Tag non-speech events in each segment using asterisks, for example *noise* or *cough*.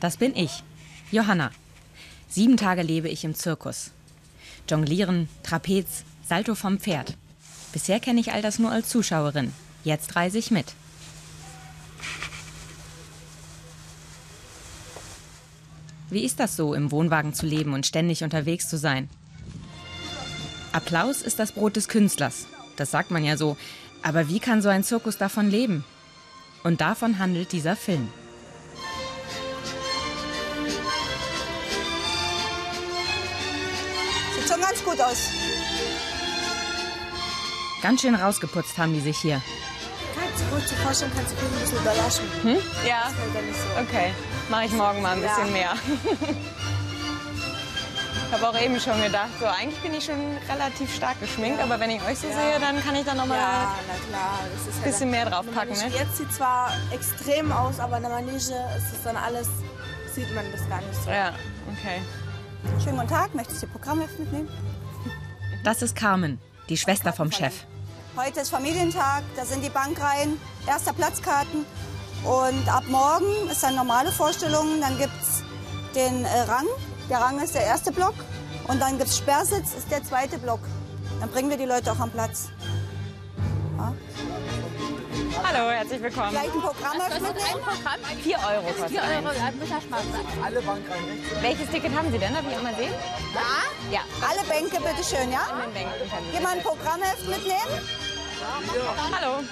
Das bin ich, Johanna. Sieben Tage lebe ich im Zirkus. Jonglieren, Trapez, Salto vom Pferd. Bisher kenne ich all das nur als Zuschauerin. Jetzt reise ich mit. Wie ist das so, im Wohnwagen zu leben und ständig unterwegs zu sein? Applaus ist das Brot des Künstlers. Das sagt man ja so. Aber wie kann so ein Zirkus davon leben? Und davon handelt dieser Film. Gut aus. Ganz schön rausgeputzt haben die sich hier. Kannst du gut zu vorstellen, kannst du ein bisschen überraschen. Ja, fällt ja so. okay. Mache ich morgen mal ein bisschen Ja. mehr. Ich habe auch eben schon gedacht, so eigentlich bin ich schon relativ stark geschminkt, aber wenn ich euch so sehe, dann kann ich da noch mal Ja, ein bisschen mehr draufpacken. Ne? Jetzt sieht zwar extrem aus, aber in der Manege ist es dann alles, sieht man das gar nicht so. Ja, okay. Schönen guten Tag, möchtest du Ihr Programmheft mitnehmen? Das ist Carmen, die Schwester vom Chef. Heute ist Familientag, da sind die Bankreihen, erster Platzkarten. Und ab morgen ist dann normale Vorstellung, dann gibt es den äh, Rang. Der Rang ist der erste Block. Und dann gibt es Sperrsitz, ist der zweite Block. Dann bringen wir die Leute auch am Platz. Herzlich willkommen. Gleich ein Programmheft mitnehmen? 4 Euro kostet 4 Euro. Welches Ticket haben Sie denn? Darf ich auch mal sehen? Ja? Ja. Alle Bänke, bitte schön, ja? An den Bänken Sie. Jemand ein Programmheft mitnehmen? Hallo.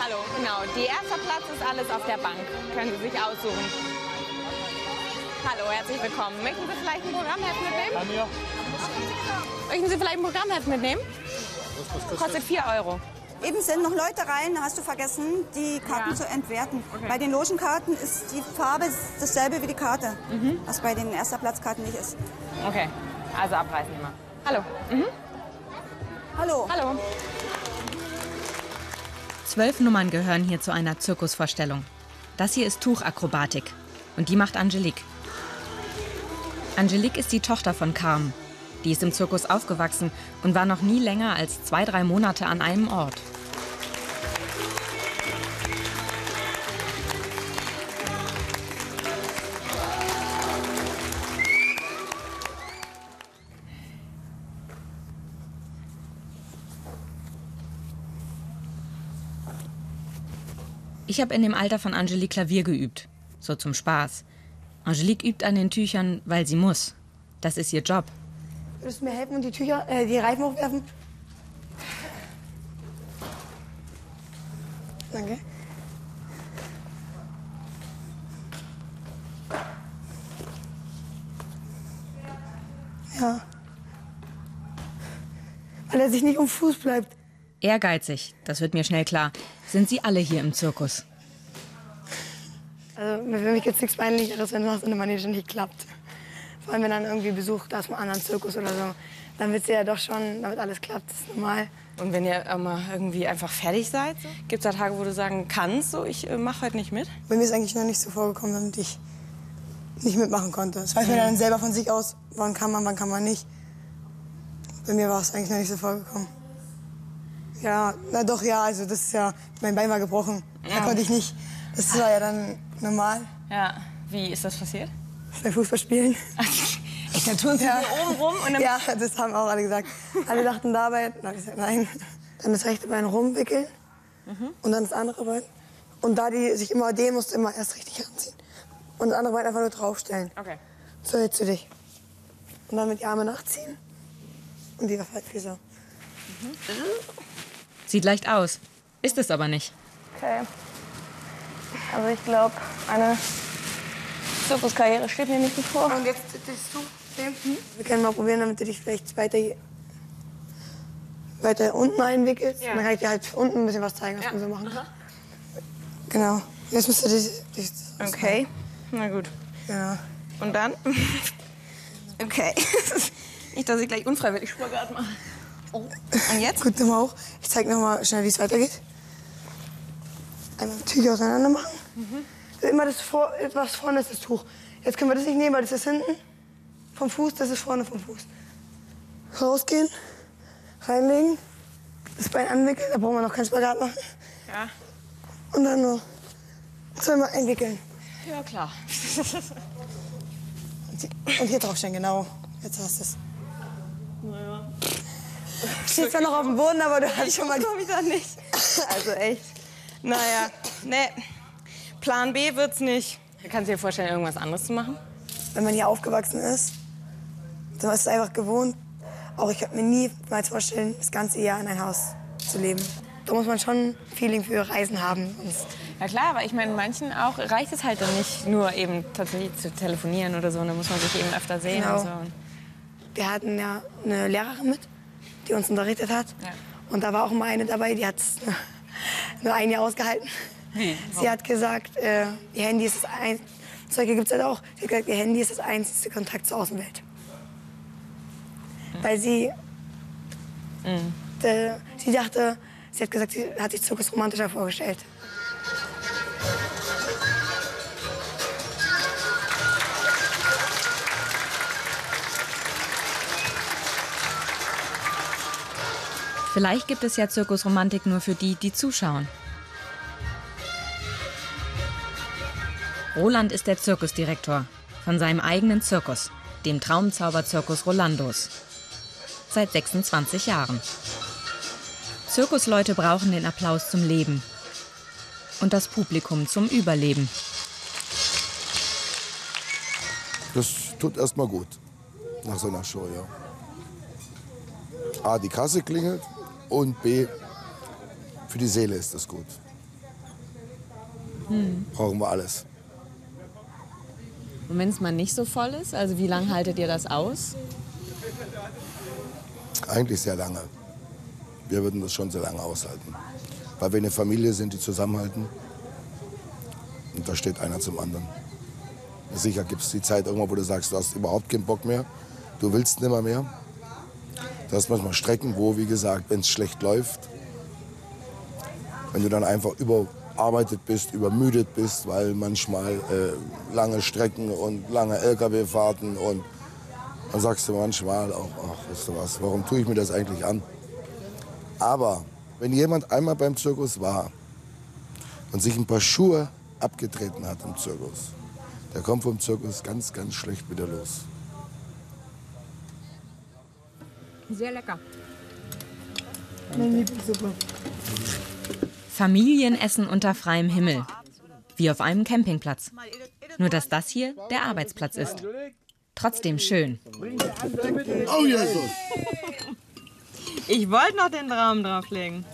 Hallo, genau. Die erste Platz ist alles auf der Bank. Können Sie sich aussuchen. Hallo, herzlich willkommen. Möchten Sie vielleicht ein Programmheft mitnehmen? Möchten Sie vielleicht ein Programmheft mitnehmen? Kostet 4 Euro. Eben sind noch Leute rein, hast du vergessen, die Karten Ja. zu entwerten. Bei den Logenkarten ist die Farbe dasselbe wie die Karte, Mhm. was bei den erster Platzkarten nicht ist. Okay, also abreißen immer. Hallo. Mhm. Hallo. Hallo. Zwölf Nummern gehören hier zu einer Zirkusvorstellung. Das hier ist Tuchakrobatik. Und die macht Angelique. Angelique ist die Tochter von Carmen. Die ist im Zirkus aufgewachsen und war noch nie länger als zwei, drei Monate an einem Ort. Ich habe in dem Alter von Angelique Klavier geübt. So zum Spaß. Angelique übt an den Tüchern, weil sie muss. Das ist ihr Job. Würdest du mir helfen und die Tücher, äh, die Reifen hochwerfen? Danke. Ja. Weil er sich nicht um Fuß bleibt. Ehrgeizig, das wird mir schnell klar, sind sie alle hier im Zirkus. Also für mich gibt es nichts Peinlicheres, wenn was in der Manege nicht klappt. Vor allem, wenn dann irgendwie Besuch da ist, einem anderen Zirkus oder so. Dann wird es ja doch schon, damit alles klappt, das ist normal. Und wenn ihr mal irgendwie einfach fertig seid, so? gibt es da Tage, wo du sagen kannst, so ich äh, mache heute nicht mit? Bei mir ist eigentlich noch nicht so vorgekommen, damit ich nicht mitmachen konnte. Das weiß man dann selber von sich aus, wann kann man, wann kann man nicht. Bei mir war es eigentlich noch nicht so vorgekommen. Ja, na doch, ja, also das ist ja, mein Bein war gebrochen. Da konnte ich nicht. Das war ja dann normal Ja. Wie ist das passiert? Beim Fußballspielen. Ich *laughs* da tun sie Ja. oben rum und dann Ja, das haben auch alle gesagt. Alle dachten dabei, dann ich gesagt, nein. Dann das rechte Bein rumwickeln und dann das andere Bein. Und da die sich immer dehnen, musst du immer erst richtig anziehen. Und das andere Bein einfach nur draufstellen. Okay. So, jetzt für dich. Und dann mit die Arme nachziehen. Und die Füße. Sieht leicht aus, ist es aber nicht. Okay. Also ich glaube, eine Zirkuskarriere steht mir nicht bevor. Und jetzt siehst du den? Wir können mal probieren, damit du dich vielleicht weiter, hier- weiter unten einwickelst. Dann kann ich dir halt unten ein bisschen was zeigen, was man so machen kann. Genau. Jetzt müsst du dich... dich Okay. Na gut. Ja. Und dann? *laughs* Okay. *laughs* Nicht, dass ich gleich unfreiwillig Spagat mache. Oh. Und jetzt? Gut, nochmal hoch. Ich zeig noch mal schnell, wie es weitergeht. Einmal Tücher auseinander machen. Immer das vor, was vorne ist das Tuch. Jetzt können wir das nicht nehmen, weil das ist hinten vom Fuß, das ist vorne vom Fuß. Rausgehen, reinlegen, das Bein anwickeln, da brauchen wir noch keinen Spagat machen. Ja. Und dann nur zweimal einwickeln. Ja, klar. *laughs* Und hier drauf stehen, genau. Jetzt hast du es. Naja. Steht zwar noch auf dem Boden, aber du hast schon mal... ich da nicht. Also echt. Naja, ne. Plan B wird's nicht. Kannst du dir vorstellen, irgendwas anderes zu machen? Wenn man hier aufgewachsen ist, dann ist es einfach gewohnt. Auch ich könnte mir niemals vorstellen, das ganze Jahr in ein Haus zu leben. Da muss man schon ein Feeling für Reisen haben. Sonst Ja klar, aber ich meine, manchen auch reicht es halt dann nicht nur eben tatsächlich zu telefonieren oder so. Da muss man sich eben öfter sehen Genau. und so. Wir hatten ja eine Lehrerin mit, die uns unterrichtet hat. Ja. Und da war auch mal eine dabei, die hat es *laughs* nur ein Jahr ausgehalten. Sie hat gesagt, äh, ihr Handy ist das ein solche gibt es halt auch. Sie hat gesagt, ihr Handy ist das einzige Kontakt zur Außenwelt. Weil sie, äh, sie dachte, sie hat gesagt, sie hat sich Zirkus romantischer vorgestellt. Vielleicht gibt es ja Zirkusromantik nur für die, die zuschauen. Roland ist der Zirkusdirektor von seinem eigenen Zirkus, dem Traumzauberzirkus Rolandos. Seit 26 Jahren. Zirkusleute brauchen den Applaus zum Leben und das Publikum zum Überleben. Das tut erstmal gut. Nach so einer Show, ja. A, die Kasse klingelt und B, für die Seele ist das gut. Brauchen wir alles. Und wenn es mal nicht so voll ist, also wie lange haltet ihr das aus? Eigentlich sehr lange. Wir würden das schon sehr lange aushalten. Weil wir eine Familie sind, die zusammenhalten. Und da steht einer zum anderen. Sicher gibt es die Zeit irgendwann, wo du sagst, du hast überhaupt keinen Bock mehr. Du willst nimmer mehr. Du hast manchmal Strecken, wo, wie gesagt, wenn es schlecht läuft, wenn du dann einfach überarbeitet bist, übermüdet bist, weil manchmal äh, lange Strecken und lange Lkw-Fahrten und dann sagst du manchmal auch, ach, weißt du was, warum tue ich mir das eigentlich an? Aber wenn jemand einmal beim Zirkus war und sich ein paar Schuhe abgetreten hat im Zirkus, der kommt vom Zirkus ganz, ganz schlecht wieder los. Sehr lecker. Familienessen unter freiem Himmel. Wie auf einem Campingplatz. Nur dass das hier der Arbeitsplatz ist. Trotzdem schön. Oh Jesus! Ich wollte noch den Traum drauflegen.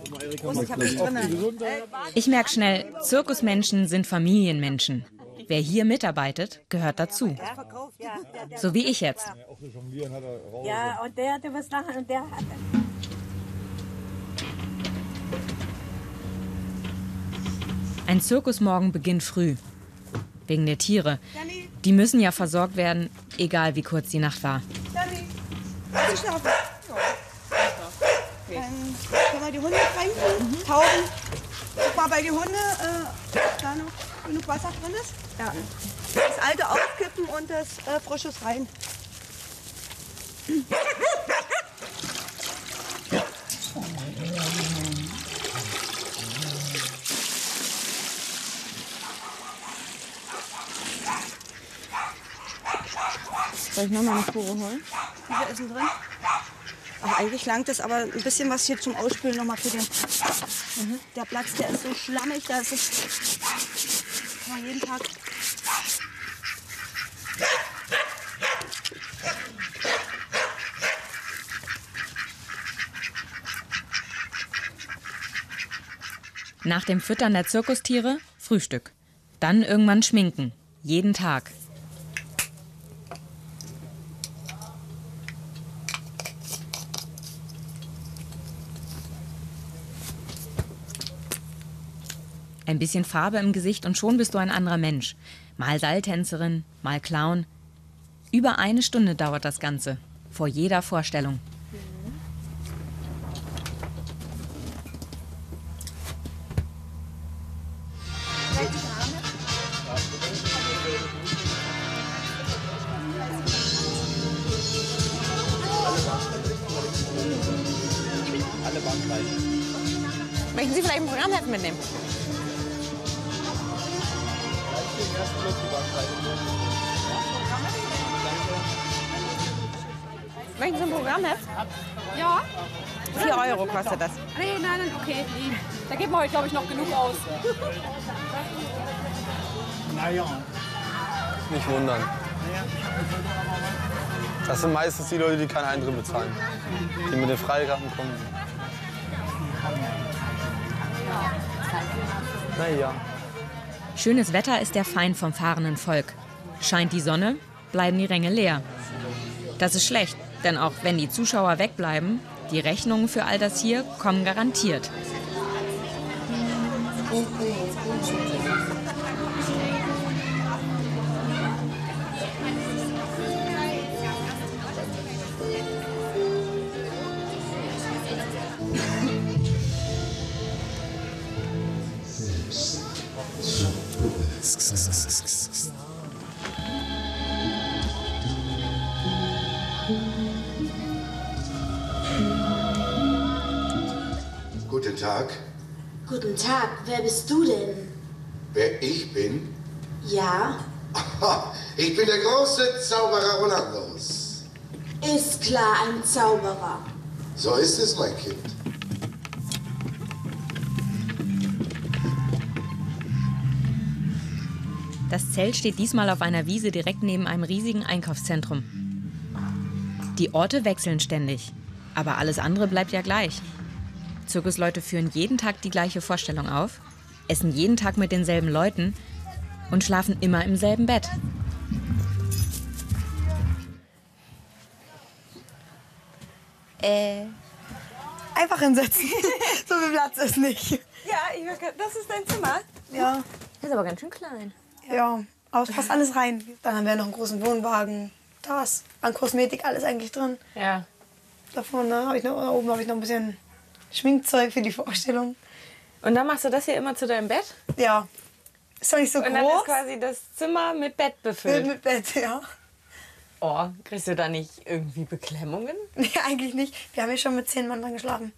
Ich merke schnell, Zirkusmenschen sind Familienmenschen. Wer hier mitarbeitet, gehört dazu. So wie ich jetzt. Ja, und der hatte was lachen und der hatte. Ein Zirkusmorgen beginnt früh. Wegen der Tiere. Die müssen ja versorgt werden, egal wie kurz die Nacht war. Dann können wir die Hunde tränken, tauchen. Guck mal, bei die Hunde äh, da noch genug Wasser drin ist. Ja. Das alte aufkippen und das äh, frisches rein. *laughs* Soll ich noch mal eine Spur holen? Wie viel denn drin? Ach, eigentlich langt es, aber ein bisschen was hier zum Ausspülen noch mal für den. Mhm. Der Platz, der ist so schlammig, da ist es. Kann jeden Tag. Nach dem Füttern der Zirkustiere Frühstück. Dann irgendwann schminken. Jeden Tag. Ein bisschen Farbe im Gesicht und schon bist du ein anderer Mensch. Mal Seiltänzerin, mal Clown. Über eine Stunde dauert das Ganze. Vor jeder Vorstellung. Möchten Sie ein Programmheft? Ja? 4 Euro kostet das. Nee, nein, nein, okay. Nee. Da geben wir heute, glaube ich, noch genug aus. Nicht wundern. Das sind meistens die Leute, die keinen Eintritt bezahlen. Die mit den Freikarten kommen. Naja. Schönes Wetter ist der Feind vom fahrenden Volk. Scheint die Sonne, bleiben die Ränge leer. Das ist schlecht, denn auch wenn die Zuschauer wegbleiben, die Rechnungen für all das hier kommen garantiert. Tag. Guten Tag, wer bist du denn? Wer ich bin? Ja, ich bin der große Zauberer Rolandos. ist klar, ein Zauberer. So ist es, mein Kind. Das Zelt steht diesmal auf einer Wiese direkt neben einem riesigen Einkaufszentrum. Die Orte wechseln ständig, aber alles andere bleibt ja gleich. Zirkusleute führen jeden Tag die gleiche Vorstellung auf, essen jeden Tag mit denselben Leuten und schlafen immer im selben Bett. Äh. Einfach hinsetzen. *laughs* so viel Platz ist nicht. Ja, ich, das ist dein Zimmer. Ja. Das ist aber ganz schön klein. Ja, aber es passt alles rein. Dann haben wir noch einen großen Wohnwagen. Das. An Kosmetik, alles eigentlich drin. Ja. Da vorne habe ich noch, da oben habe ich noch ein bisschen Schminkzeug für die Vorstellung. Und dann machst du das hier immer zu deinem Bett? Ja. Ist doch nicht so Und dann ist groß. quasi das Zimmer mit Bett Mit, befüllt. mit Bett, ja. Oh, kriegst du da nicht irgendwie Beklemmungen? *laughs* Nee, eigentlich nicht. Wir haben ja schon mit zehn Mann dran geschlafen.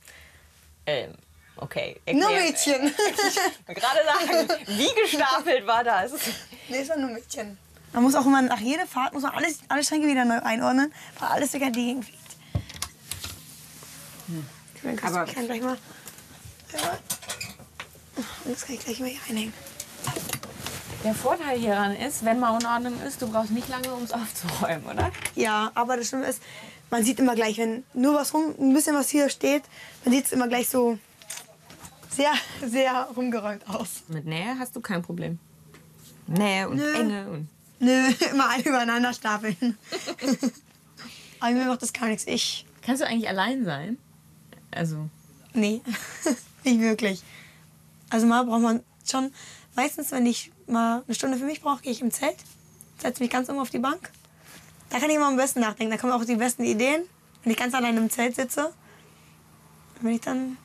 Ähm, okay. Nur erklär- Mädchen. *laughs* Ich wollte gerade sagen, wie gestapelt war das? nee, es war nur Mädchen. Man muss auch immer nach jeder Fahrt muss man alles, alle Schränke wieder neu einordnen, weil alles durch die Gegend fliegt. Hm. Aber- Aber ich kann gleich mal. Das kann ich gleich mal hier einhängen. Der Vorteil hieran ist, wenn mal Unordnung ist, du brauchst nicht lange, um es aufzuräumen, oder? Ja, aber das Schlimme ist, man sieht immer gleich, wenn nur was rum, ein bisschen was hier steht, dann sieht es immer gleich so sehr, sehr rumgeräumt aus. Mit Nähe hast du kein Problem. Nähe und Nö. Enge und. Nö, *laughs* immer alle übereinander stapeln. *laughs* aber mir macht das gar nichts. Ich, Kannst du eigentlich allein sein? Also. nee, *laughs* nicht wirklich. Also mal braucht man schon, meistens, wenn ich mal eine Stunde für mich brauche, gehe ich im Zelt, setze mich ganz oben auf die Bank. Da kann ich immer am besten nachdenken. Da kommen auch die besten Ideen, wenn ich ganz allein im Zelt sitze. Wenn ich dann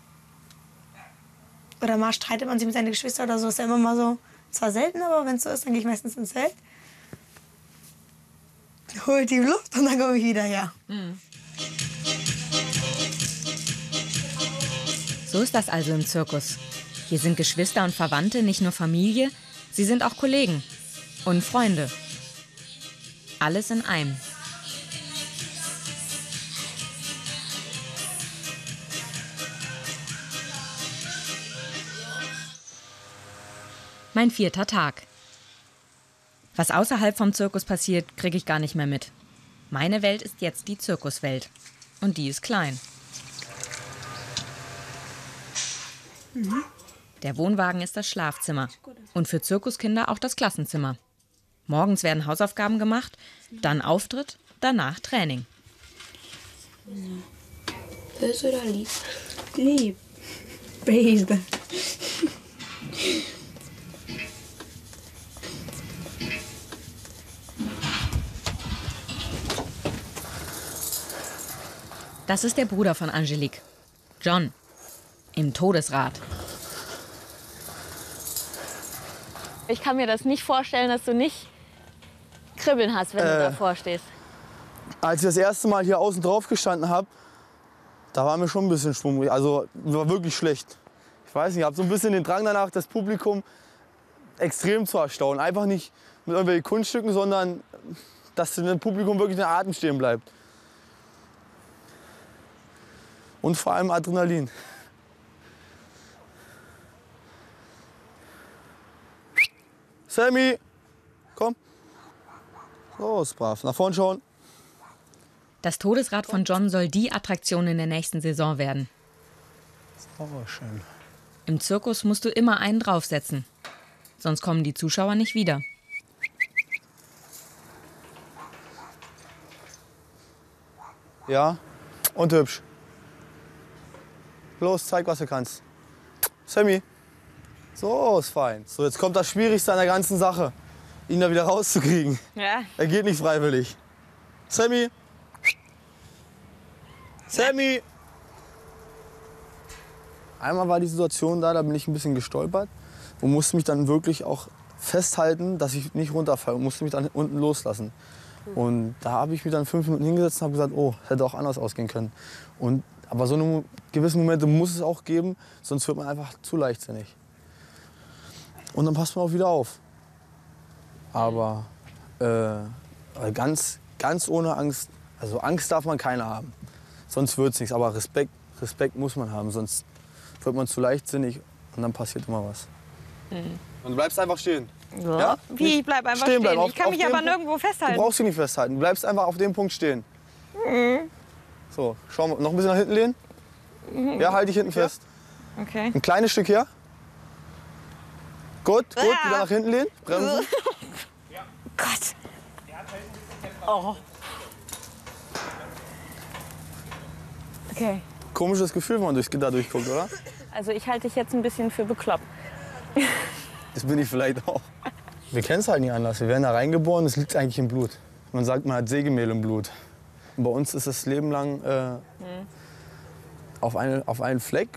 oder mal streitet man sich mit seinen Geschwistern oder so, ist ja immer mal so. Zwar selten, aber wenn es so ist, dann gehe ich meistens ins Zelt. Hol die Luft und dann komme ich wieder her. So ist das also im Zirkus. Hier sind Geschwister und Verwandte nicht nur Familie, sie sind auch Kollegen und Freunde. Alles in einem. Mein vierter Tag. Was außerhalb vom Zirkus passiert, kriege ich gar nicht mehr mit. Meine Welt ist jetzt die Zirkuswelt. Und die ist klein. Der Wohnwagen ist das Schlafzimmer und für Zirkuskinder auch das Klassenzimmer. Morgens werden Hausaufgaben gemacht, dann Auftritt, danach Training. Böse oder lieb? Lieb. Böse. Das ist der Bruder von Angelique, John, im Todesrad. Ich kann mir das nicht vorstellen, dass du nicht Kribbeln hast, wenn du Äh. davor stehst. Als ich das erste Mal hier außen drauf gestanden habe, da war mir schon ein bisschen schwummrig. Also war wirklich schlecht. Ich weiß nicht, ich habe so ein bisschen den Drang danach, das Publikum extrem zu erstaunen. Einfach nicht mit irgendwelchen Kunststücken, sondern dass dem Publikum wirklich der Atem stehen bleibt. Und vor allem Adrenalin. Sammy, komm. Ist brav. Nach vorn schauen. Das Todesrad von John soll die Attraktion in der nächsten Saison werden. Oh, schön. Im Zirkus musst du immer einen draufsetzen. Sonst kommen die Zuschauer nicht wieder. Ja, und hübsch. Los, zeig, was du kannst. Sammy. So, ist fein. So, jetzt kommt das Schwierigste an der ganzen Sache. Ihn da wieder rauszukriegen. Ja. Er geht nicht freiwillig. Sammy. Sammy. Einmal war die Situation da, da bin ich ein bisschen gestolpert und musste mich dann wirklich auch festhalten, dass ich nicht runterfalle und musste mich dann unten loslassen. Und da habe ich mich dann fünf Minuten hingesetzt und habe gesagt, oh, hätte auch anders ausgehen können. Und, aber so eine gewisse Momente muss es auch geben, sonst wird man einfach zu leichtsinnig. Und dann passt man auch wieder auf. Aber äh, ganz, ganz ohne Angst, also Angst darf man keine haben. Sonst wird es nichts. Aber Respekt, Respekt muss man haben, sonst wird man zu leichtsinnig und dann passiert immer was. Mhm. Und du bleibst einfach stehen. Ja. Wie? Ich bleib einfach stehen. bleiben. Ich kann auf mich aber Punkt- nirgendwo festhalten. Du brauchst dich nicht festhalten. Du bleibst einfach auf dem Punkt stehen. Mhm. So, schau mal, noch ein bisschen nach hinten lehnen. Mhm. Ja, halt dich hinten fest. Okay. Ein kleines Stück her. Gut, gut, Ah. wieder nach hinten lehnen. Bremsen. *laughs* Gott. Oh. Okay. Komisches Gefühl, wenn man durchs Gitter durchguckt, oder? Also ich halte dich jetzt ein bisschen für bekloppt. *laughs* Das bin ich vielleicht auch. Wir kennen es halt nicht anders. Wir werden da reingeboren, es liegt eigentlich im Blut. Man sagt, man hat Sägemehl im Blut. Und bei uns ist das Leben lang äh, auf, eine, auf einen Fleck.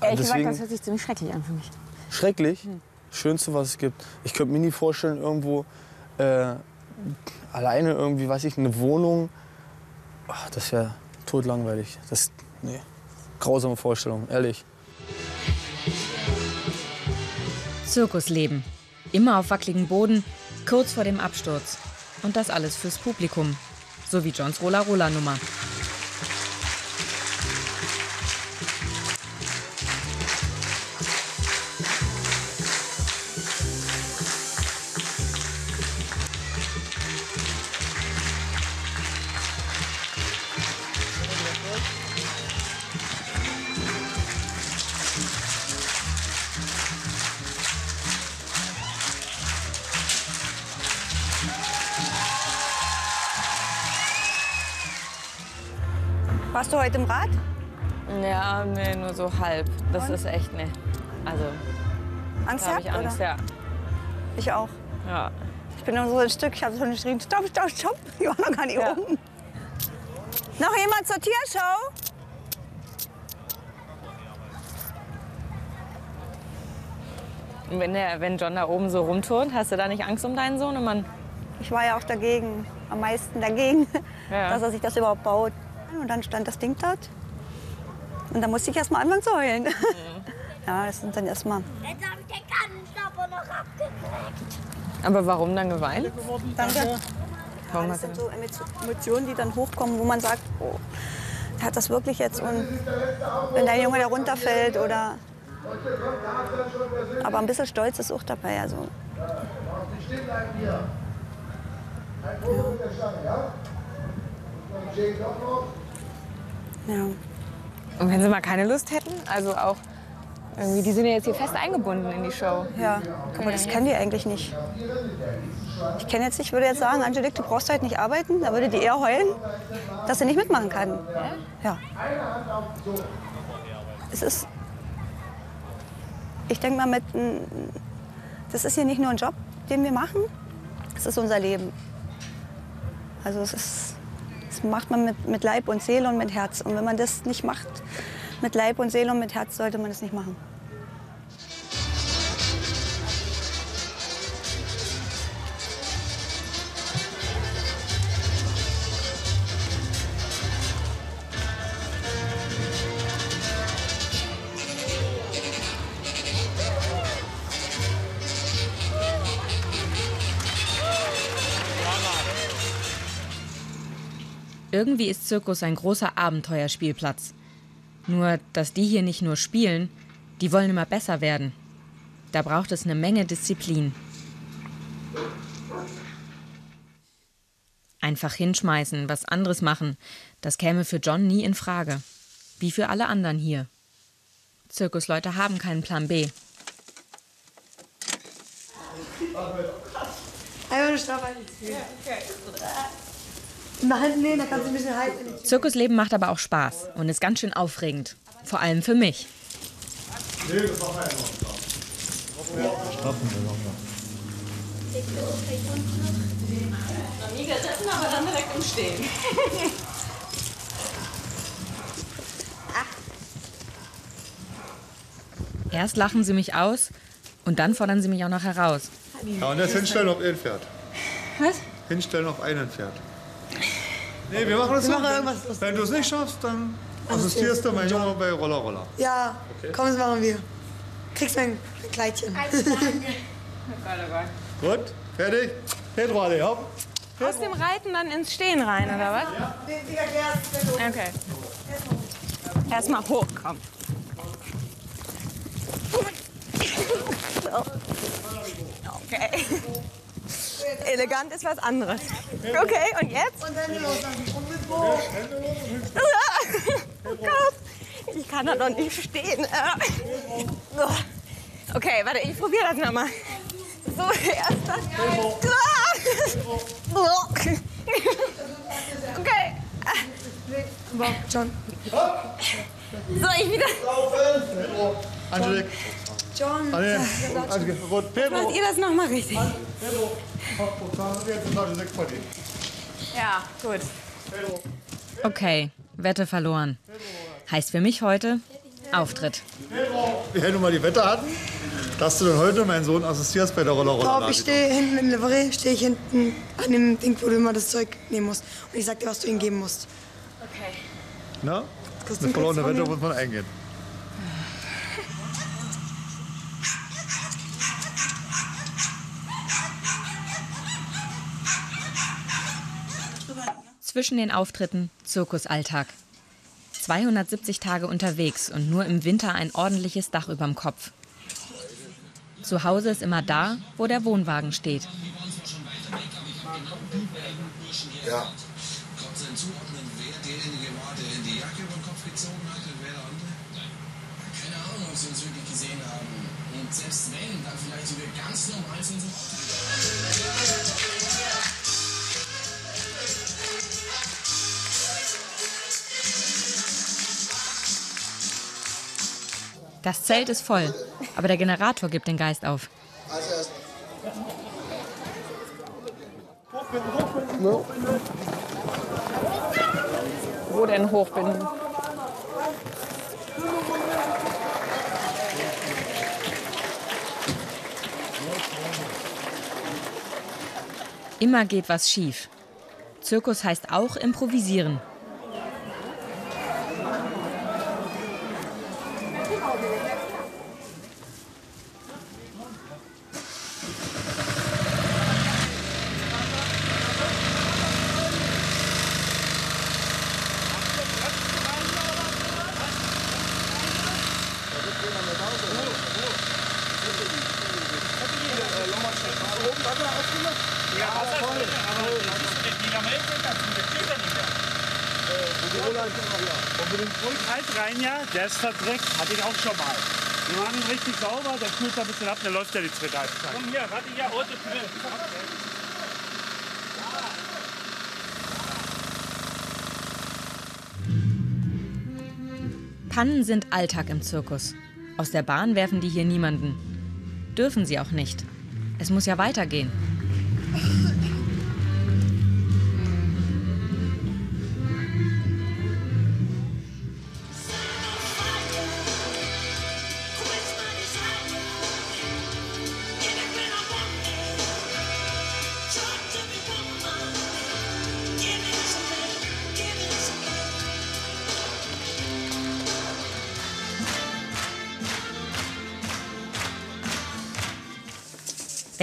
Ehrlich gesagt, Deswegen- das hört sich ziemlich schrecklich an für mich. Schrecklich. Schönste, was es gibt. Ich könnte mir nie vorstellen, irgendwo äh, alleine irgendwie, weiß ich, eine Wohnung. Ach, das wäre totlangweilig. Das, nee, grausame Vorstellung, ehrlich. Zirkusleben. Immer auf wackeligen Boden, kurz vor dem Absturz. Und das alles fürs Publikum. So wie Johns Roller-Roller-Nummer. Warst du heute im Rad? Ja, nee, nur so halb. Das ist echt ne. Also, Angst da habe ich Angst, oder? ja. Ich auch. Ja. Ich bin nur so ein Stück, ich habe schon geschrien, stopp, stopp, stopp. *laughs* Die war noch gar nicht oben. Noch jemand zur Tierschau? Und wenn, der, wenn John da oben so rumturnt, hast du da nicht Angst um deinen Sohn? Und man, Ich war ja auch dagegen, am meisten dagegen, Ja. *laughs* dass er sich das überhaupt baut. Und dann stand das Ding dort. Und dann musste ich erst mal anfangen zu heulen. Mhm. *laughs* Ja, das sind dann erst mal. Jetzt habe ich den Kannenstopper noch abgekriegt. aber warum dann geweint? Danke. Warum Ja, das sind so Emotionen, die dann hochkommen, wo man sagt, oh, der hat das wirklich jetzt. Und wenn der Junge da runterfällt oder. Aber ein bisschen Stolz ist auch dabei. Also. Ja. Und wenn sie mal keine Lust hätten, also auch irgendwie, die sind ja jetzt hier fest eingebunden in die Show. Ja, aber das kennen die eigentlich nicht. Ich kenne jetzt nicht, würde jetzt sagen, Angelique, du brauchst heute nicht arbeiten. Da würde die eher heulen, dass sie nicht mitmachen kann. Ja. Es ist, ich denke mal, mit, das ist hier nicht nur ein Job, den wir machen, es ist unser Leben. Also es ist, das macht man mit, mit Leib und Seele und mit Herz. Und wenn man das nicht macht, mit Leib und Seele und mit Herz, sollte man es nicht machen. Irgendwie ist Zirkus ein großer Abenteuerspielplatz. Nur, dass die hier nicht nur spielen, die wollen immer besser werden. Da braucht es eine Menge Disziplin. Einfach hinschmeißen, was anderes machen, das käme für John nie in Frage. Wie für alle anderen hier. Zirkusleute haben keinen Plan B. Einmal eine Strafe In der Hand nehmen, dann kannst du ein bisschen halten. Zirkusleben macht aber auch Spaß und ist ganz schön aufregend. Vor allem für mich. Strafen wir nochmal. Noch nie gesessen, aber dann direkt im Stehen. Erst lachen sie mich aus und dann fordern sie mich auch noch heraus. Ja, und jetzt hinstellen auf ein Pferd. Was? Hinstellen auf einen Pferd. Nee, wir machen das Wir so. machen Wenn- irgendwas Wenn du es nicht schaffst, dann assistierst du mein Junge bei Roller Roller. Ja, Okay. komm, das machen wir. Kriegst mein, mein Kleidchen. *laughs* Gut, fertig? Pedro, alle, hopp. Aus dem Reiten dann ins Stehen rein, oder was? Okay. Erstmal hoch, komm. Okay. Elegant ist was anderes. Okay, und jetzt? Und dann los. Oh Gott, ich kann da doch nicht stehen. Okay, warte, ich probiere das nochmal. So, erster. Okay. John. So, ich wieder. Angelique. John. Angelique, gut. Pedro. Macht ihr das nochmal richtig? Pedro. Ja, gut. Okay, Wette verloren. Heißt für mich heute Auftritt. Wir nun mal die Wette hatten, dass du dann heute meinen Sohn assistierst bei der Roller Roller. Paul, ich stehe hinten im Livery, stehe ich hinten an dem Ding, wo du immer das Zeug nehmen musst. Und ich sag dir, was du ihm geben musst. Okay. Na? Kannst du Eine verlorene Wette muss man eingehen. Zwischen den Auftritten Zirkusalltag. 270 Tage unterwegs und nur im Winter ein ordentliches Dach überm Kopf. Zu Hause ist immer da, wo der Wohnwagen steht. Ja. Haben. Und selbst wenn, dann vielleicht sogar ganz normal sind Das Zelt ist voll, aber der Generator gibt den Geist auf. Erst Wo denn hochbinden? Immer geht was schief. Zirkus heißt auch improvisieren. Und halt rein, ja, der ist verdreckt, hatte ich auch schon mal. Wir machen ihn richtig sauber, der kühlt da ein bisschen ab, dann läuft ja die zweite Halbzeit. Komm hier, warte hier, Auto Pannen sind Alltag im Zirkus. Aus der Bahn werfen die hier niemanden. Dürfen sie auch nicht. Es muss ja weitergehen.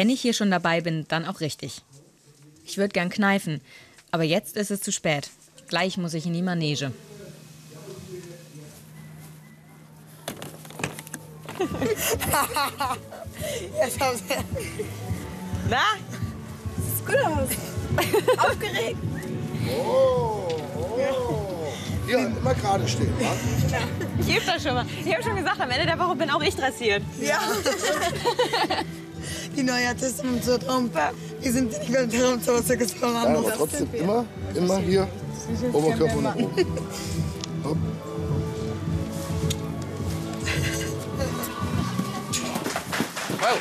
Wenn ich hier schon dabei bin, dann auch richtig. Ich würde gern kneifen, aber jetzt ist es zu spät. Gleich muss ich in die Manege. Jetzt haben sie. Na? Sieht gut aus. Aufgeregt. Oh, oh. Ja, immer gerade stehen. wa? Ich übe das schon mal. Ich habe schon gesagt, am Ende der Woche bin auch ich dressiert. Ja. *laughs* Die neue Artistin zur Trompe. Die sind nicht mehr im Zirkus Ja, aber trotzdem immer, immer hier Oberkörper nach oben. Hopp. Wow.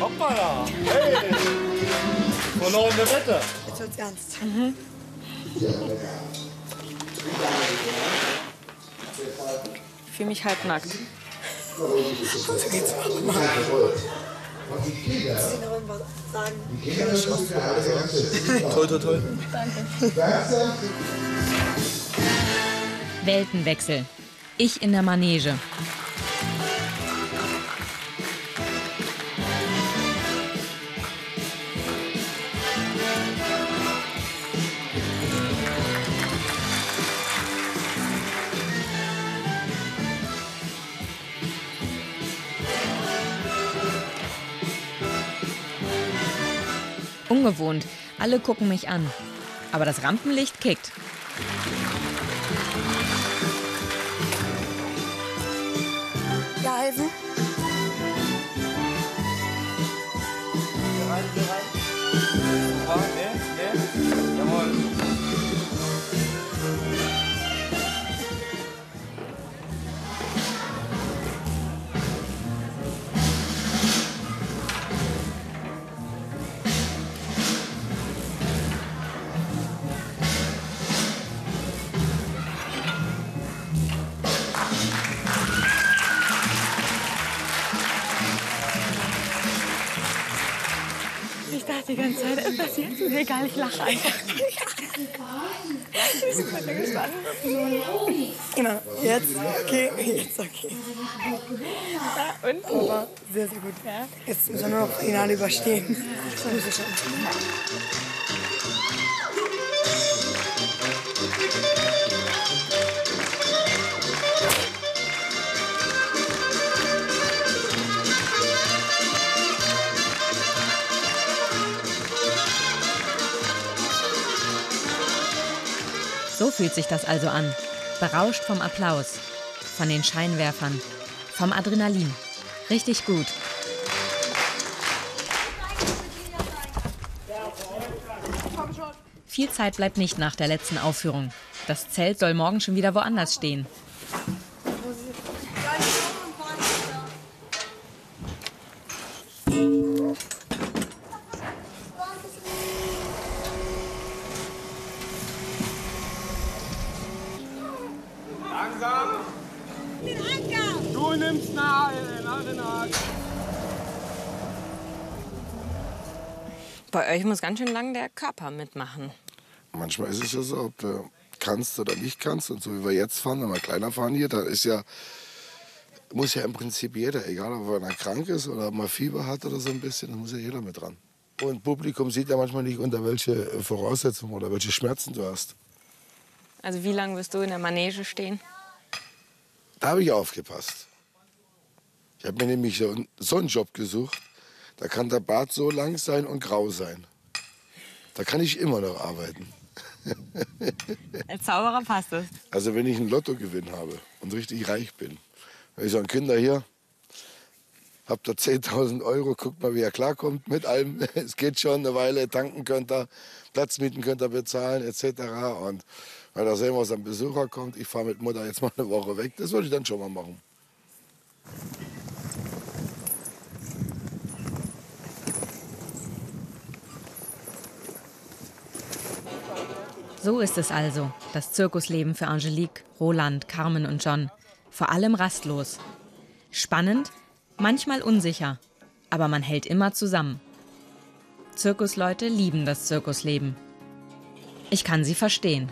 Hoppala. Hey. Verlorene Wette. Jetzt wird's ernst. Ich fühle mich halbnackt. So geht's mal. Ich noch irgendwas sagen. Keine Chance. Toll, toll, toll. Weltenwechsel. Ich in der Manege. Ungewohnt. Alle gucken mich an. Aber das Rampenlicht kickt. Ja, Dachte die ganze Zeit, es passiert mir egal, ich lache einfach. Ich bin gespannt. Genau. Jetzt okay. Jetzt okay. Ja, und? Aber sehr, sehr gut. Ja. Jetzt müssen wir nur noch Finale überstehen. Das muss ich schon. Fühlt sich das also an. Berauscht vom Applaus, von den Scheinwerfern, vom Adrenalin. Richtig gut. Viel Zeit bleibt nicht nach der letzten Aufführung. Das Zelt soll morgen schon wieder woanders stehen. Bei euch muss ganz schön lang der Körper mitmachen. Manchmal ist es ja so, ob du kannst oder nicht kannst. Und so wie wir jetzt fahren, wenn wir kleiner fahren hier, da ist ja, muss ja im Prinzip jeder, egal ob einer krank ist oder mal Fieber hat oder so ein bisschen, da muss ja jeder mit dran. Und Publikum sieht ja manchmal nicht, unter welche Voraussetzungen oder welche Schmerzen du hast. Also wie lange wirst du in der Manege stehen? Da habe ich aufgepasst. Ich habe mir nämlich so einen Job gesucht, da kann der Bart so lang sein und grau sein. Da kann ich immer noch arbeiten. *laughs* Als Zauberer passt es. Also wenn ich einen Lottogewinn habe und richtig reich bin, wenn ich sagen, Kinder hier, habt ihr 10.000 Euro, guckt mal, wie er klarkommt mit allem. *laughs* Es geht schon eine Weile, tanken könnt ihr, Platzmieten könnt ihr bezahlen etc. Und weil da sehen, was am Besucher kommt, ich fahre mit Mutter jetzt mal eine Woche weg, das würde ich dann schon mal machen. So ist es also, das Zirkusleben für Angelique, Roland, Carmen und John. Vor allem rastlos. Spannend, manchmal unsicher, aber man hält immer zusammen. Zirkusleute lieben das Zirkusleben. Ich kann sie verstehen.